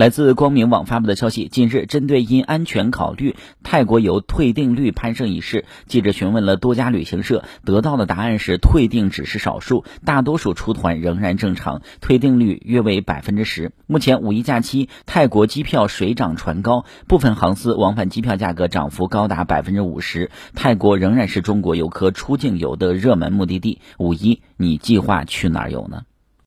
来自光明网发布的消息，近日针对因安全考虑，泰国游退订率攀升一事，记者询问了多家旅行社，得到的答案是退订只是少数，大多数出团仍然正常，退订率约为百分之十。目前五一假期，泰国机票水涨船高，部分航司往返机票价格涨幅高达百分之五十，泰国仍然是中国游客出境游的热门目的地。五一，你计划去哪儿游呢？